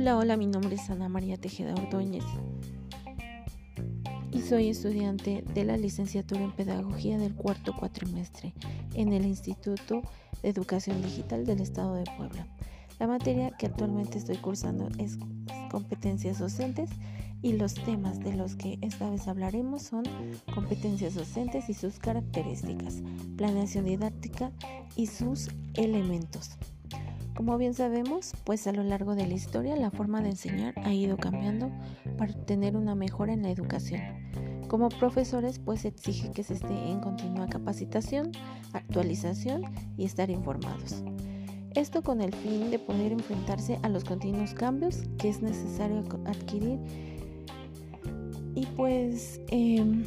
Hola, hola, mi nombre es Ana María Tejeda Ordóñez y soy estudiante de la licenciatura en Pedagogía del cuarto cuatrimestre en el Instituto de Educación Digital del Estado de Puebla. La materia que actualmente estoy cursando es competencias docentes y los temas de los que esta vez hablaremos son competencias docentes y sus características, planeación didáctica y sus elementos. Como bien sabemos, pues a lo largo de la historia la forma de enseñar ha ido cambiando para tener una mejora en la educación. Como profesores, pues exige que se esté en continua capacitación, actualización y estar informados. Esto con el fin de poder enfrentarse a los continuos cambios que es necesario adquirir y pues em,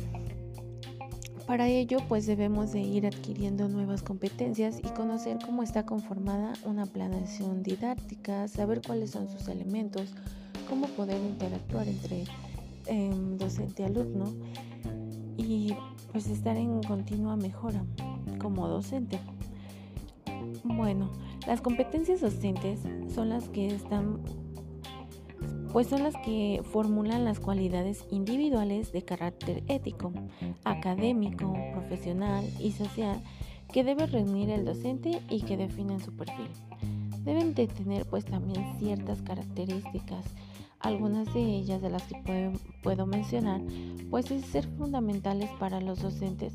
para ello, pues debemos de ir adquiriendo nuevas competencias y conocer cómo está conformada una planeación didáctica, saber cuáles son sus elementos, cómo poder interactuar entre em, docente y alumno y pues estar en continua mejora como docente. Bueno, las competencias docentes son las que están pues son las que formulan las cualidades individuales de carácter ético, académico, profesional y social que debe reunir el docente y que definen su perfil. Deben de tener pues también ciertas características, algunas de ellas de las que puedo, mencionar, pues es ser fundamentales para los docentes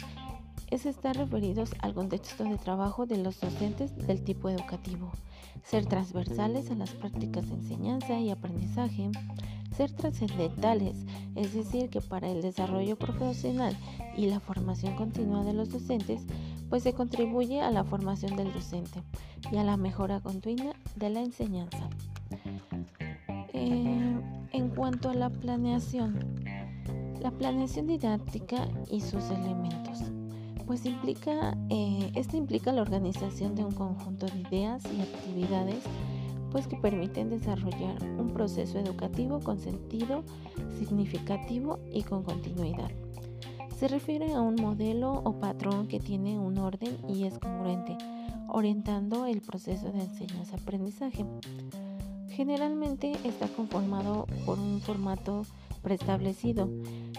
es estar referidos al contexto de trabajo de los docentes del tipo educativo, ser transversales a las prácticas de enseñanza y aprendizaje, ser trascendentales, es decir, que para el desarrollo profesional y la formación continua de los docentes, pues se contribuye a la formación del docente y a la mejora continua de la enseñanza. Eh, en cuanto a la planeación, la planeación didáctica y sus elementos pues implica, eh, esto implica la organización de un conjunto de ideas y actividades pues que permiten desarrollar un proceso educativo con sentido significativo y con continuidad. Se refiere a un modelo o patrón que tiene un orden y es congruente, orientando el proceso de enseñanza-aprendizaje. Generalmente está conformado por un formato preestablecido.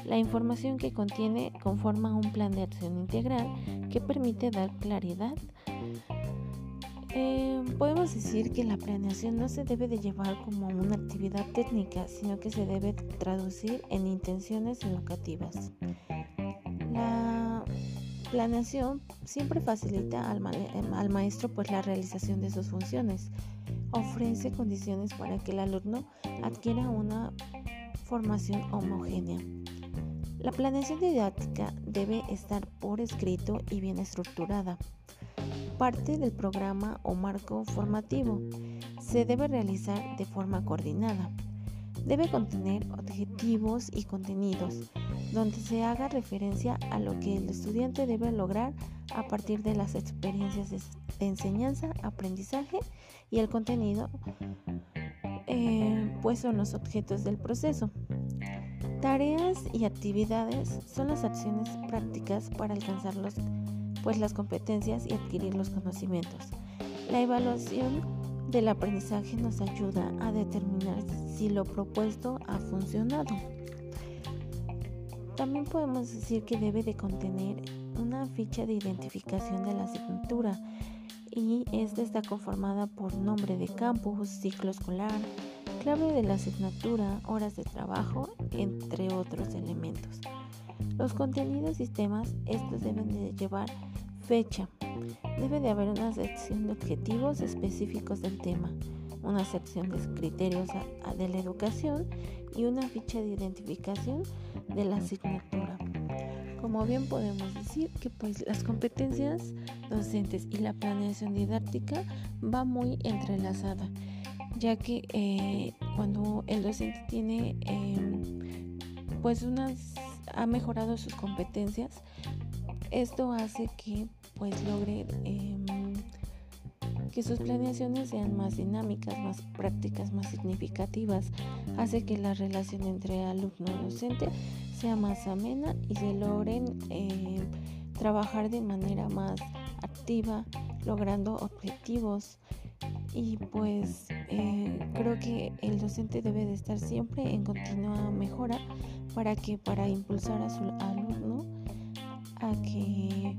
La información que contiene conforma un plan de acción integral que permite dar claridad. Eh, podemos decir que la planeación no se debe de llevar como una actividad técnica, sino que se debe traducir en intenciones educativas. La planeación siempre facilita al, al maestro pues la realización de sus funciones, ofrece condiciones para que el alumno adquiera una formación homogénea. La planeación didáctica debe estar por escrito y bien estructurada. Parte del programa o marco formativo se debe realizar de forma coordinada. Debe contener objetivos y contenidos donde se haga referencia a lo que el estudiante debe lograr a partir de las experiencias de, enseñanza, aprendizaje y el contenido eh, pues son los objetos del proceso. Tareas y actividades son las acciones prácticas para alcanzar pues las competencias y adquirir los conocimientos. La evaluación del aprendizaje nos ayuda a determinar si lo propuesto ha funcionado. También podemos decir que debe de contener una ficha de identificación de la asignatura y esta está conformada por nombre de campus, ciclo escolar, clave de la asignatura, horas de trabajo, entre otros elementos. Los contenidos y temas, estos deben de llevar fecha. Debe de haber una sección de objetivos específicos del tema, una sección de criterios de la educación y una ficha de identificación de la asignatura. Como bien podemos decir que pues las competencias docentes y la planeación didáctica va muy entrelazada, ya que eh, cuando el docente tiene em, pues unas ha mejorado sus competencias, esto hace que pues logre em, que sus planeaciones sean más dinámicas, más prácticas, más significativas, hace que la relación entre alumno y docente sea más amena y se logren eh, trabajar de manera más activa, logrando objetivos. Y pues eh, creo que el docente debe de estar siempre en continua mejora para que para impulsar a su alumno a que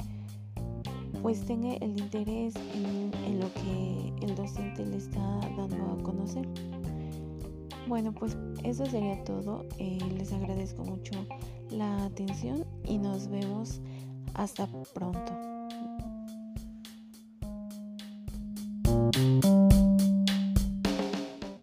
pues tenga el interés en, lo que el docente le está dando a conocer. Bueno, pues eso sería todo. Eh, les agradezco mucho la atención y nos vemos hasta pronto.